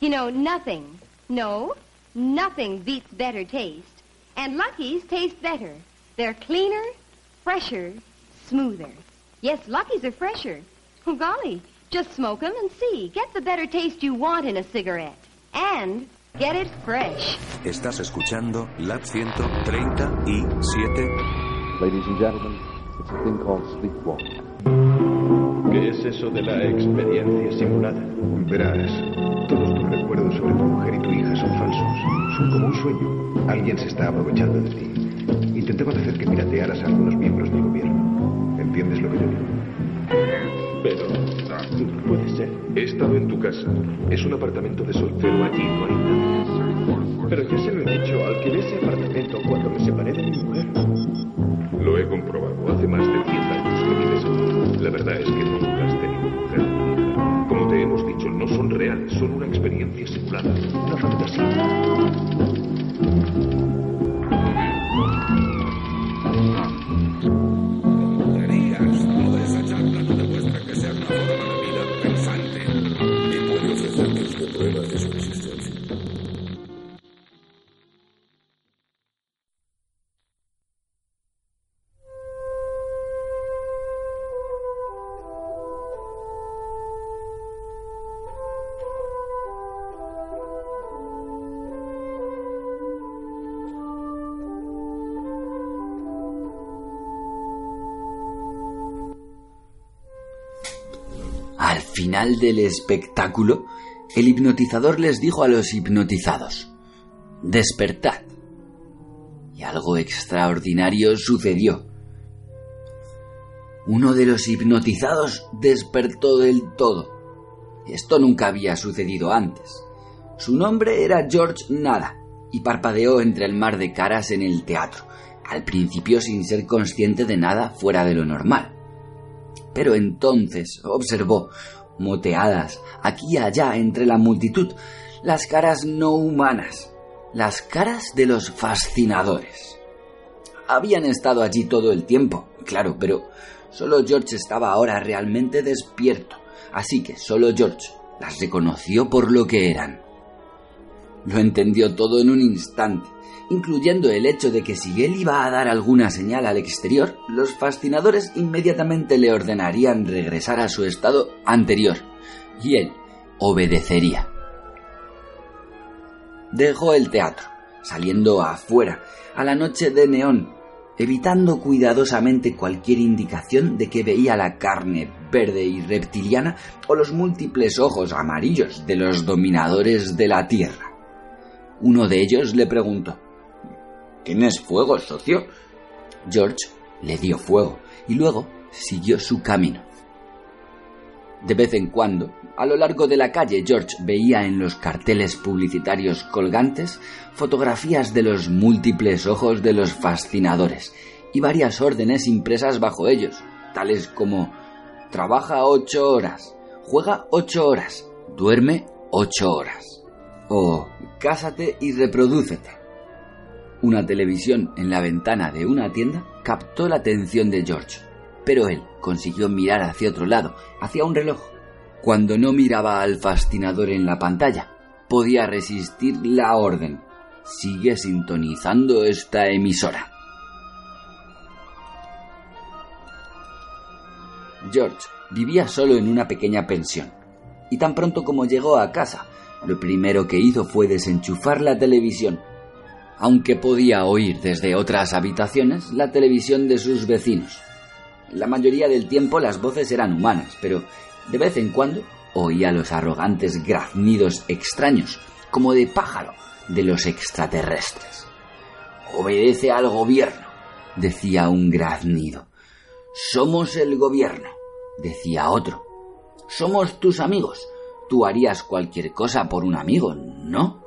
You know, nothing, no, nothing beats better taste. And Lucky's taste better. They're cleaner, fresher, smoother. Yes, Lucky's are fresher. Oh, golly, just smoke 'em and see. Get the better taste you want in a cigarette. And get it fresh. Estás escuchando Lab 137. Ladies and gentlemen, it's a thing called sleepwalking. ¿Qué es eso de la experiencia simulada? Verás, todos tus recuerdos sobre tu mujer y tu hija son falsos. Son como un sueño. Alguien se está aprovechando de ti. Intentemos hacer que piratearas a algunos miembros del gobierno. ¿Entiendes lo que yo digo? Pero no puede ser. He estado en tu casa. Es un apartamento de soltero allí, no hay nadie. Pero ya se lo he dicho, alquilé ese apartamento cuando me separé de mi mujer. Lo he comprobado. Hace más de 10 La verdad es que nunca has tenido mujer. Como te hemos dicho, no son reales, son una experiencia simulada, una fantasía. Final del espectáculo, el hipnotizador les dijo a los hipnotizados, despertad. Y algo extraordinario sucedió. Uno de los hipnotizados despertó del todo. Esto nunca había sucedido antes. Su nombre era George Nada y parpadeó entre el mar de caras en el teatro, al principio sin ser consciente de nada fuera de lo normal. Pero entonces observó, moteadas aquí y allá entre la multitud, las caras no humanas, las caras de los fascinadores. Habían estado allí todo el tiempo, claro, pero solo George estaba ahora realmente despierto, así que solo George las reconoció por lo que eran. Lo entendió todo en un instante, incluyendo el hecho de que si él iba a dar alguna señal al exterior, los fascinadores inmediatamente le ordenarían regresar a su estado anterior, y él obedecería. Dejó el teatro, saliendo afuera, a la noche de neón, evitando cuidadosamente cualquier indicación de que veía la carne verde y reptiliana o los múltiples ojos amarillos de los dominadores de la Tierra. Uno de ellos le preguntó, ¿Tienes fuego, socio? George le dio fuego y luego siguió su camino. De vez en cuando, a lo largo de la calle, George veía en los carteles publicitarios colgantes fotografías de los múltiples ojos de los fascinadores y varias órdenes impresas bajo ellos, tales como trabaja ocho horas, juega ocho horas, duerme ocho horas o cásate y reprodúcete. Una televisión en la ventana de una tienda captó la atención de George, pero él consiguió mirar hacia otro lado, hacia un reloj. Cuando no miraba al fascinador en la pantalla, podía resistir la orden. Sigue sintonizando esta emisora. George vivía solo en una pequeña pensión, y tan pronto como llegó a casa, lo primero que hizo fue desenchufar la televisión aunque podía oír desde otras habitaciones la televisión de sus vecinos. La mayoría del tiempo las voces eran humanas, pero de vez en cuando oía los arrogantes graznidos extraños, como de pájaro, de los extraterrestres. Obedece al gobierno, decía un graznido. Somos el gobierno, decía otro. Somos tus amigos. Tú harías cualquier cosa por un amigo, ¿no?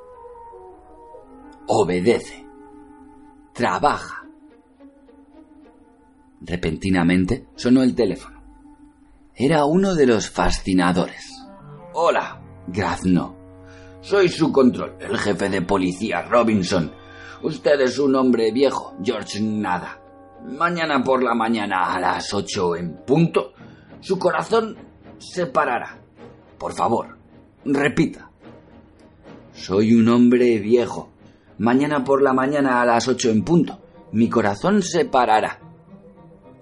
Obedece. Trabaja. Repentinamente sonó el teléfono. Era uno de los fascinadores. Hola, graznó. Soy su control, el jefe de policía, Robinson. Usted es un hombre viejo, George Nada. Mañana por la mañana a las ocho en punto, su corazón se parará. Por favor, repita. Soy un hombre viejo. Mañana por la mañana a las ocho en punto. Mi corazón se parará.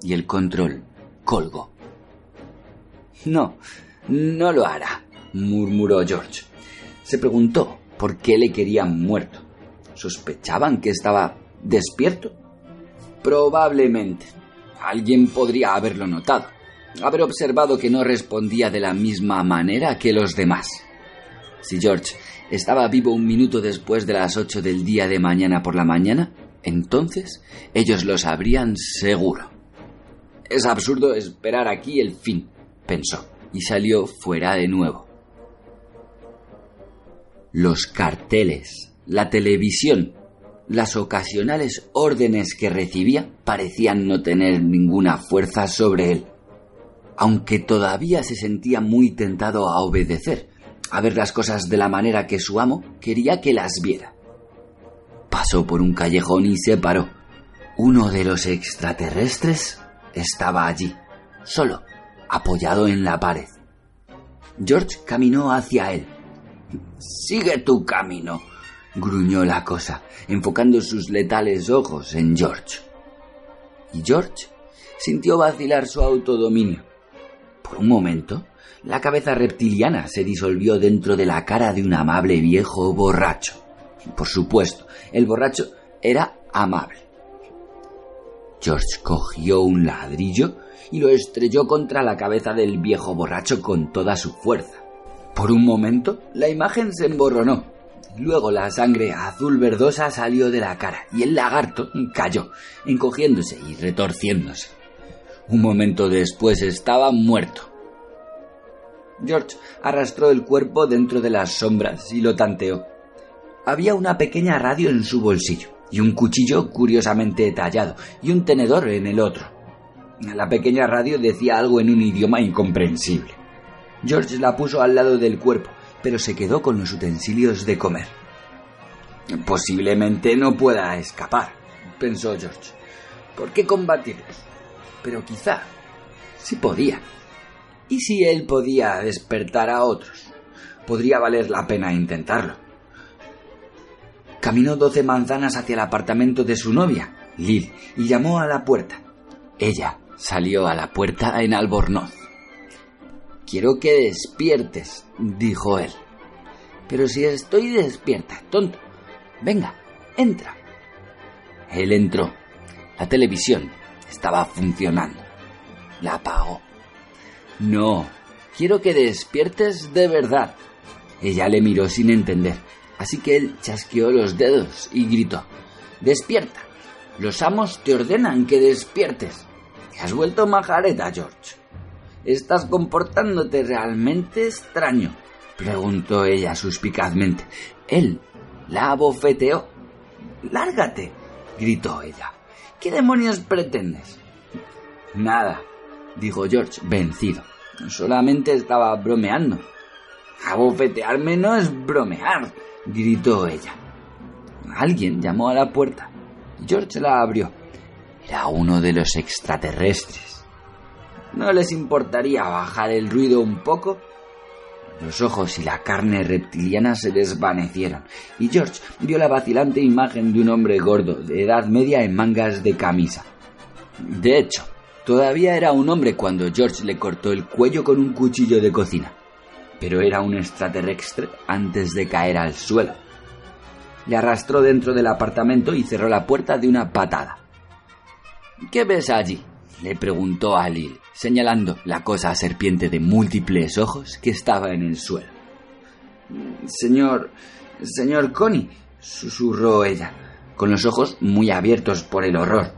Y el control colgó. No, no lo hará, murmuró George. Se preguntó por qué le querían muerto. ¿Sospechaban que estaba despierto? Probablemente. Alguien podría haberlo notado, haber observado que no respondía de la misma manera que los demás. Si George estaba vivo un minuto después de las ocho del día de mañana por la mañana, entonces ellos lo sabrían seguro. Es absurdo esperar aquí el fin, pensó, y salió fuera de nuevo. Los carteles, la televisión, las ocasionales órdenes que recibía parecían no tener ninguna fuerza sobre él, aunque todavía se sentía muy tentado a obedecer, a ver las cosas de la manera que su amo quería que las viera. Pasó por un callejón y se paró. Uno de los extraterrestres estaba allí, solo, apoyado en la pared. George caminó hacia él. Sigue tu camino, gruñó la cosa, enfocando sus letales ojos en George. Y George sintió vacilar su autodominio. Por un momento, la cabeza reptiliana se disolvió dentro de la cara de un amable viejo borracho. Por supuesto, el borracho era amable. George cogió un ladrillo y lo estrelló contra la cabeza del viejo borracho con toda su fuerza. Por un momento, la imagen se emborronó. Luego la sangre azul verdosa salió de la cara y el lagarto cayó, encogiéndose y retorciéndose. Un momento después estaba muerto. George arrastró el cuerpo dentro de las sombras y lo tanteó. Había una pequeña radio en su bolsillo y un cuchillo curiosamente tallado y un tenedor en el otro. La pequeña radio decía algo en un idioma incomprensible. George la puso al lado del cuerpo, pero se quedó con los utensilios de comer. Posiblemente no pueda escapar, pensó George. ¿Por qué combatirlos? Pero quizá sí podía. ¿Y si él podía despertar a otros? Podría valer la pena intentarlo. Caminó doce manzanas hacia el apartamento de su novia, Lil, y llamó a la puerta. Ella salió a la puerta en albornoz. Quiero que despiertes, dijo él. Pero si estoy despierta, tonto. Venga, entra. Él entró. La televisión estaba funcionando. La apagó. No, quiero que despiertes de verdad. Ella le miró sin entender, así que él chasqueó los dedos y gritó. Despierta. Los amos te ordenan que despiertes. ¿Te has vuelto majareta, George? ¿Estás comportándote realmente extraño? preguntó ella suspicazmente. Él la abofeteó. ¡Lárgate! gritó ella. ¿Qué demonios pretendes? Nada, dijo George, vencido. Solamente estaba bromeando. Abofetearme no es bromear, gritó ella. Alguien llamó a la puerta. George la abrió. Era uno de los extraterrestres. ¿No les importaría bajar el ruido un poco? Los ojos y la carne reptiliana se desvanecieron, y George vio la vacilante imagen de un hombre gordo, de edad media en mangas de camisa. De hecho, todavía era un hombre cuando George le cortó el cuello con un cuchillo de cocina, pero era un extraterrestre antes de caer al suelo. Le arrastró dentro del apartamento y cerró la puerta de una patada. ¿Qué ves allí? le preguntó a Lil, señalando la cosa serpiente de múltiples ojos que estaba en el suelo. Señor. señor Connie, susurró ella, con los ojos muy abiertos por el horror.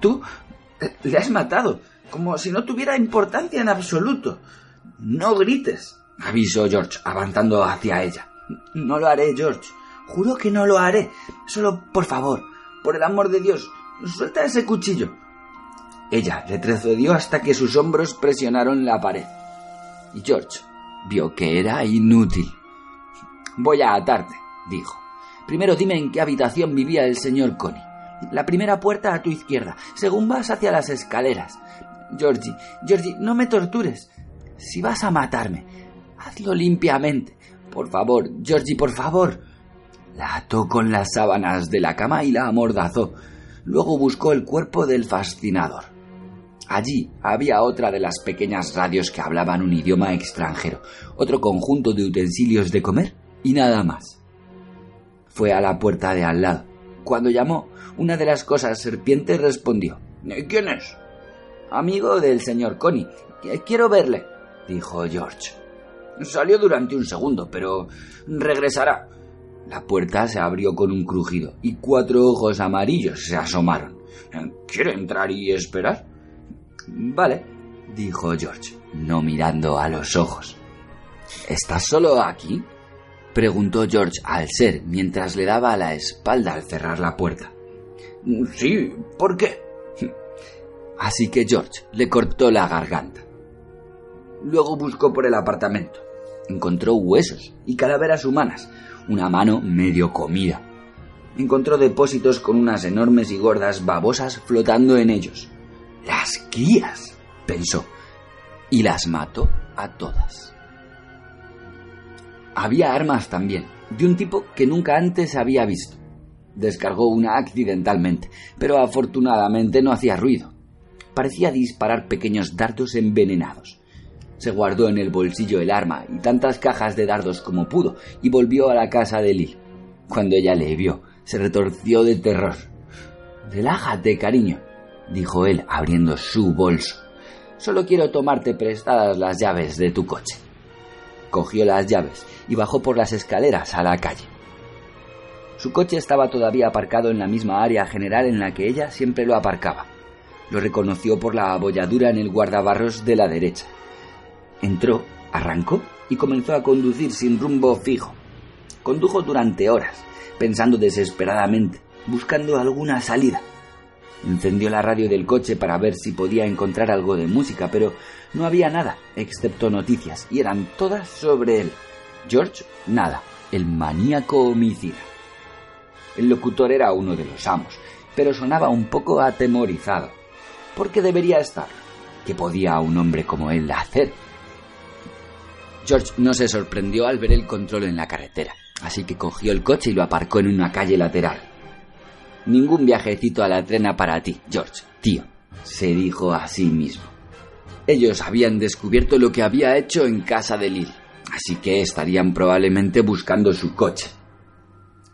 Tú le has matado, como si no tuviera importancia en absoluto. No grites, avisó George, avanzando hacia ella. No lo haré, George. Juro que no lo haré. Solo, por favor, por el amor de Dios, suelta ese cuchillo. Ella retrocedió hasta que sus hombros presionaron la pared. Y George vio que era inútil. Voy a atarte, dijo. Primero dime en qué habitación vivía el señor Connie. La primera puerta a tu izquierda, según vas hacia las escaleras. Georgie, Georgie, no me tortures. Si vas a matarme, hazlo limpiamente. Por favor, Georgie, por favor. La ató con las sábanas de la cama y la amordazó. Luego buscó el cuerpo del fascinador. Allí había otra de las pequeñas radios que hablaban un idioma extranjero, otro conjunto de utensilios de comer y nada más. Fue a la puerta de al lado. Cuando llamó, una de las cosas serpientes respondió. ¿Quién es? Amigo del señor Connie. Quiero verle, dijo George. Salió durante un segundo, pero regresará. La puerta se abrió con un crujido y cuatro ojos amarillos se asomaron. ¿Quiere entrar y esperar? Vale, dijo George, no mirando a los ojos. ¿Estás solo aquí? preguntó George al ser mientras le daba la espalda al cerrar la puerta. Sí, ¿por qué? Así que George le cortó la garganta. Luego buscó por el apartamento. Encontró huesos y calaveras humanas, una mano medio comida. Encontró depósitos con unas enormes y gordas babosas flotando en ellos. Las crías, pensó, y las mató a todas. Había armas también, de un tipo que nunca antes había visto. Descargó una accidentalmente, pero afortunadamente no hacía ruido. Parecía disparar pequeños dardos envenenados. Se guardó en el bolsillo el arma y tantas cajas de dardos como pudo y volvió a la casa de Lil. Cuando ella le vio, se retorció de terror. Relájate, cariño, dijo él abriendo su bolso. Solo quiero tomarte prestadas las llaves de tu coche. Cogió las llaves y bajó por las escaleras a la calle. Su coche estaba todavía aparcado en la misma área general en la que ella siempre lo aparcaba. Lo reconoció por la abolladura en el guardabarros de la derecha. Entró, arrancó y comenzó a conducir sin rumbo fijo. Condujo durante horas, pensando desesperadamente, buscando alguna salida. Encendió la radio del coche para ver si podía encontrar algo de música, pero no había nada, excepto noticias, y eran todas sobre él. George, nada, el maníaco homicida. El locutor era uno de los amos, pero sonaba un poco atemorizado. ¿Por qué debería estar? ¿Qué podía un hombre como él hacer? George no se sorprendió al ver el control en la carretera, así que cogió el coche y lo aparcó en una calle lateral. Ningún viajecito a la trena para ti, George, tío, se dijo a sí mismo. Ellos habían descubierto lo que había hecho en casa de Lil, así que estarían probablemente buscando su coche.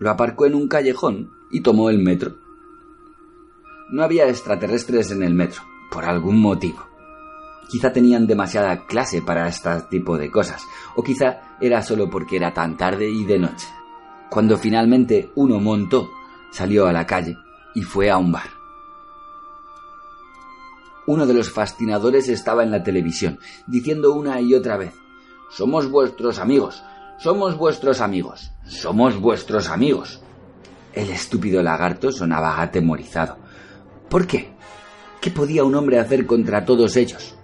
Lo aparcó en un callejón y tomó el metro. No había extraterrestres en el metro, por algún motivo. Quizá tenían demasiada clase para este tipo de cosas, o quizá era solo porque era tan tarde y de noche. Cuando finalmente uno montó, salió a la calle y fue a un bar. Uno de los fascinadores estaba en la televisión, diciendo una y otra vez, Somos vuestros amigos, somos vuestros amigos, somos vuestros amigos. El estúpido lagarto sonaba atemorizado. ¿Por qué? ¿Qué podía un hombre hacer contra todos ellos?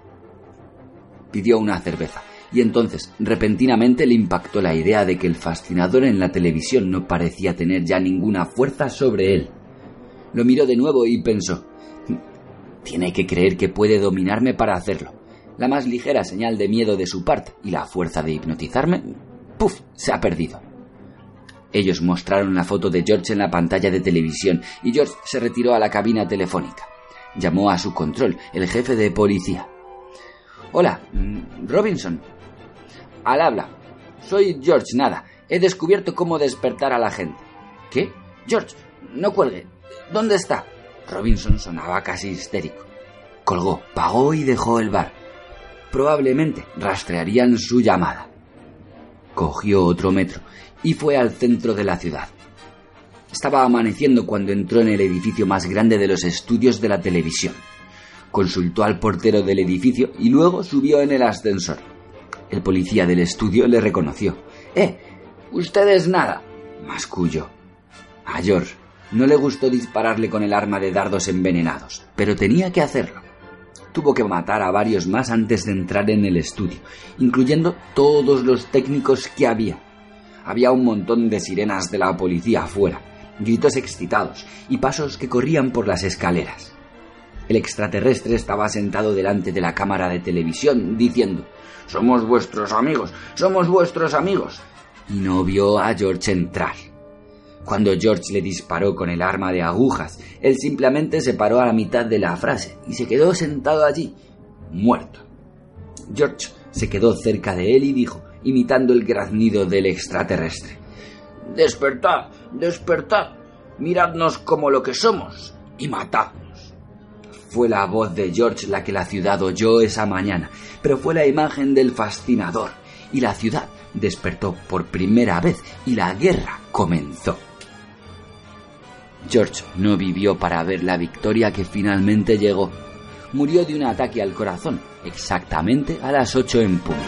Pidió una cerveza, y entonces repentinamente le impactó la idea de que el fascinador en la televisión no parecía tener ya ninguna fuerza sobre él. Lo miró de nuevo y pensó, tiene que creer que puede dominarme para hacerlo. La más ligera señal de miedo de su parte y la fuerza de hipnotizarme, ¡puf!, se ha perdido. Ellos mostraron la foto de George en la pantalla de televisión y George se retiró a la cabina telefónica. Llamó a su control, el jefe de policía. Hola, mm, Robinson. Al habla. Soy George Nada. He descubierto cómo despertar a la gente. ¿Qué? George, no cuelgue. ¿Dónde está? Robinson sonaba casi histérico. Colgó, pagó y dejó el bar. Probablemente rastrearían su llamada. Cogió otro metro y fue al centro de la ciudad. Estaba amaneciendo cuando entró en el edificio más grande de los estudios de la televisión. Consultó al portero del edificio y luego subió en el ascensor. El policía del estudio le reconoció. ¡Eh! Usted es nada. masculló. A George no le gustó dispararle con el arma de dardos envenenados, pero tenía que hacerlo. Tuvo que matar a varios más antes de entrar en el estudio, incluyendo todos los técnicos que había. Había un montón de sirenas de la policía afuera, gritos excitados y pasos que corrían por las escaleras. El extraterrestre estaba sentado delante de la cámara de televisión diciendo Somos vuestros amigos, somos vuestros amigos. y no vio a George entrar. Cuando George le disparó con el arma de agujas, él simplemente se paró a la mitad de la frase y se quedó sentado allí, muerto. George se quedó cerca de él y dijo, imitando el graznido del extraterrestre, Despertad, despertad, miradnos como lo que somos y matadnos. Fue la voz de George la que la ciudad oyó esa mañana, pero fue la imagen del fascinador, y la ciudad despertó por primera vez y la guerra comenzó. George no vivió para ver la victoria que finalmente llegó. Murió de un ataque al corazón, exactamente a las ocho en punto.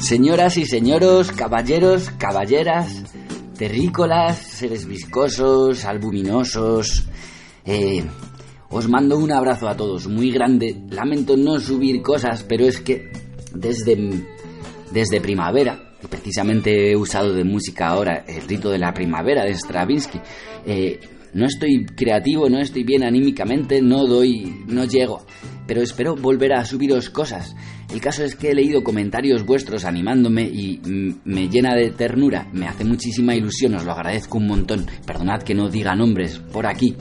Señoras y señoros, caballeros, caballeras, terrícolas, seres viscosos, albuminosos. Eh, os mando un abrazo a todos muy grande. Lamento no subir cosas, pero es que desde, desde primavera, y precisamente he usado de música ahora el rito de la primavera de Stravinsky, eh, no estoy creativo, no estoy bien anímicamente, no doy, no llego. Pero espero volver a subiros cosas. El caso es que he leído comentarios vuestros animándome y me llena de ternura, me hace muchísima ilusión, os lo agradezco un montón. Perdonad que no diga nombres por aquí.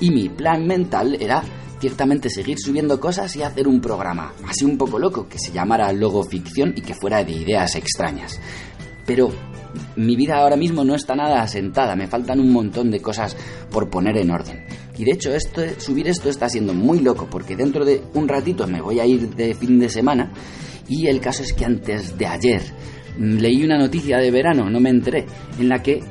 Y mi plan mental era ciertamente seguir subiendo cosas y hacer un programa, así un poco loco, que se llamara Logo Ficción y que fuera de ideas extrañas. Pero mi vida ahora mismo no está nada asentada, me faltan un montón de cosas por poner en orden. Y de hecho, esto, subir esto está siendo muy loco, porque dentro de un ratito me voy a ir de fin de semana, y el caso es que antes de ayer mm, leí una noticia de verano, no me enteré, en la que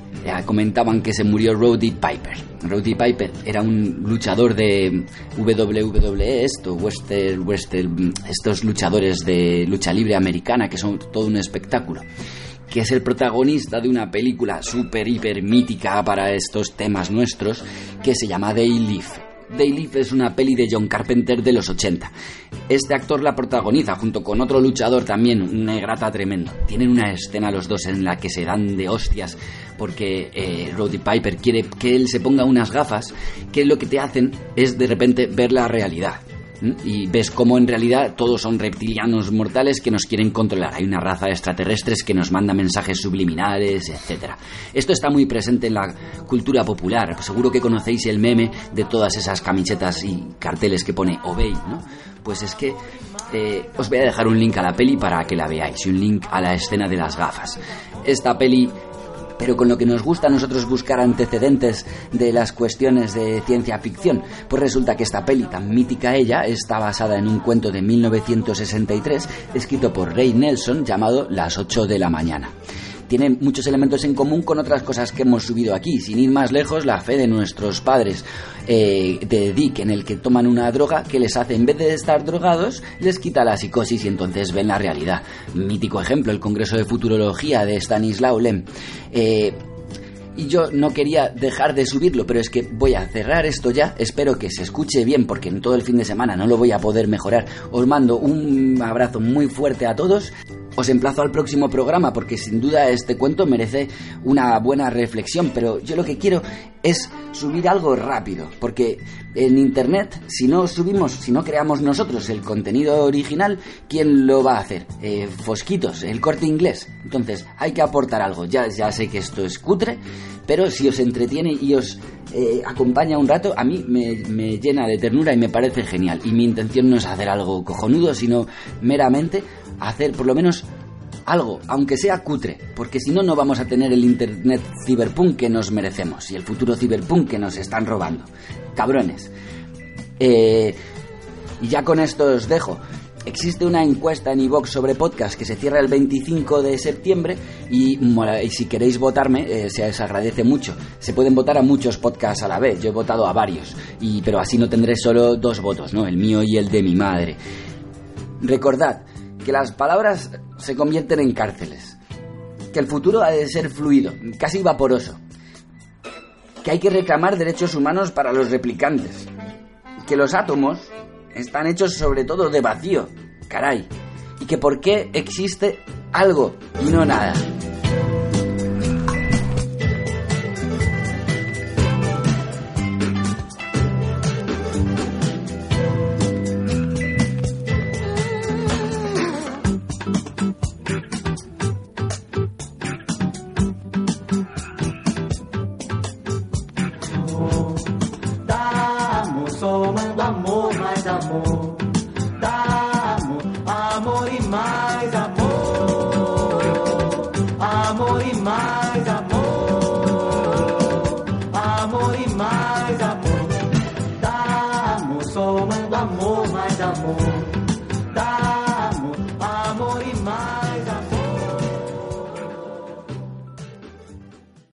comentaban que se murió Roddy Piper. Roddy Piper era un luchador de WWE, esto, Western, Western, estos luchadores de lucha libre americana que son todo un espectáculo que es el protagonista de una película súper, hiper mítica para estos temas nuestros, que se llama Day Live. Day Live es una peli de John Carpenter de los 80. Este actor la protagoniza junto con otro luchador también, un negrata tremendo. Tienen una escena los dos en la que se dan de hostias porque eh, Roddy Piper quiere que él se ponga unas gafas que lo que te hacen es de repente ver la realidad y ves cómo en realidad todos son reptilianos mortales que nos quieren controlar. Hay una raza de extraterrestres que nos manda mensajes subliminales, etc. Esto está muy presente en la cultura popular. Seguro que conocéis el meme de todas esas camisetas y carteles que pone Obey, ¿no? Pues es que eh, os voy a dejar un link a la peli para que la veáis y un link a la escena de las gafas. Esta peli pero con lo que nos gusta a nosotros buscar antecedentes de las cuestiones de ciencia ficción, pues resulta que esta peli tan mítica ella está basada en un cuento de 1963 escrito por Ray Nelson llamado Las 8 de la mañana tiene muchos elementos en común con otras cosas que hemos subido aquí. Sin ir más lejos, la fe de nuestros padres eh, de Dick, en el que toman una droga que les hace, en vez de estar drogados, les quita la psicosis y entonces ven la realidad. Mítico ejemplo, el Congreso de Futurología de Stanislaw Lem. Eh, y yo no quería dejar de subirlo, pero es que voy a cerrar esto ya. Espero que se escuche bien porque en todo el fin de semana no lo voy a poder mejorar. Os mando un abrazo muy fuerte a todos. Os emplazo al próximo programa porque sin duda este cuento merece una buena reflexión, pero yo lo que quiero es subir algo rápido, porque en Internet, si no subimos, si no creamos nosotros el contenido original, ¿quién lo va a hacer? Eh, Fosquitos, el corte inglés. Entonces, hay que aportar algo. Ya, ya sé que esto es cutre, pero si os entretiene y os eh, acompaña un rato, a mí me, me llena de ternura y me parece genial. Y mi intención no es hacer algo cojonudo, sino meramente hacer por lo menos algo, aunque sea cutre, porque si no, no vamos a tener el Internet ciberpunk que nos merecemos y el futuro ciberpunk que nos están robando. Cabrones. Eh, y ya con esto os dejo. Existe una encuesta en iVox sobre podcast que se cierra el 25 de septiembre y, y si queréis votarme eh, se os agradece mucho. Se pueden votar a muchos podcasts a la vez, yo he votado a varios, y, pero así no tendré solo dos votos, ¿no? el mío y el de mi madre. Recordad que las palabras se convierten en cárceles, que el futuro ha de ser fluido, casi vaporoso, que hay que reclamar derechos humanos para los replicantes, que los átomos están hechos sobre todo de vacío, caray, y que por qué existe algo y no nada.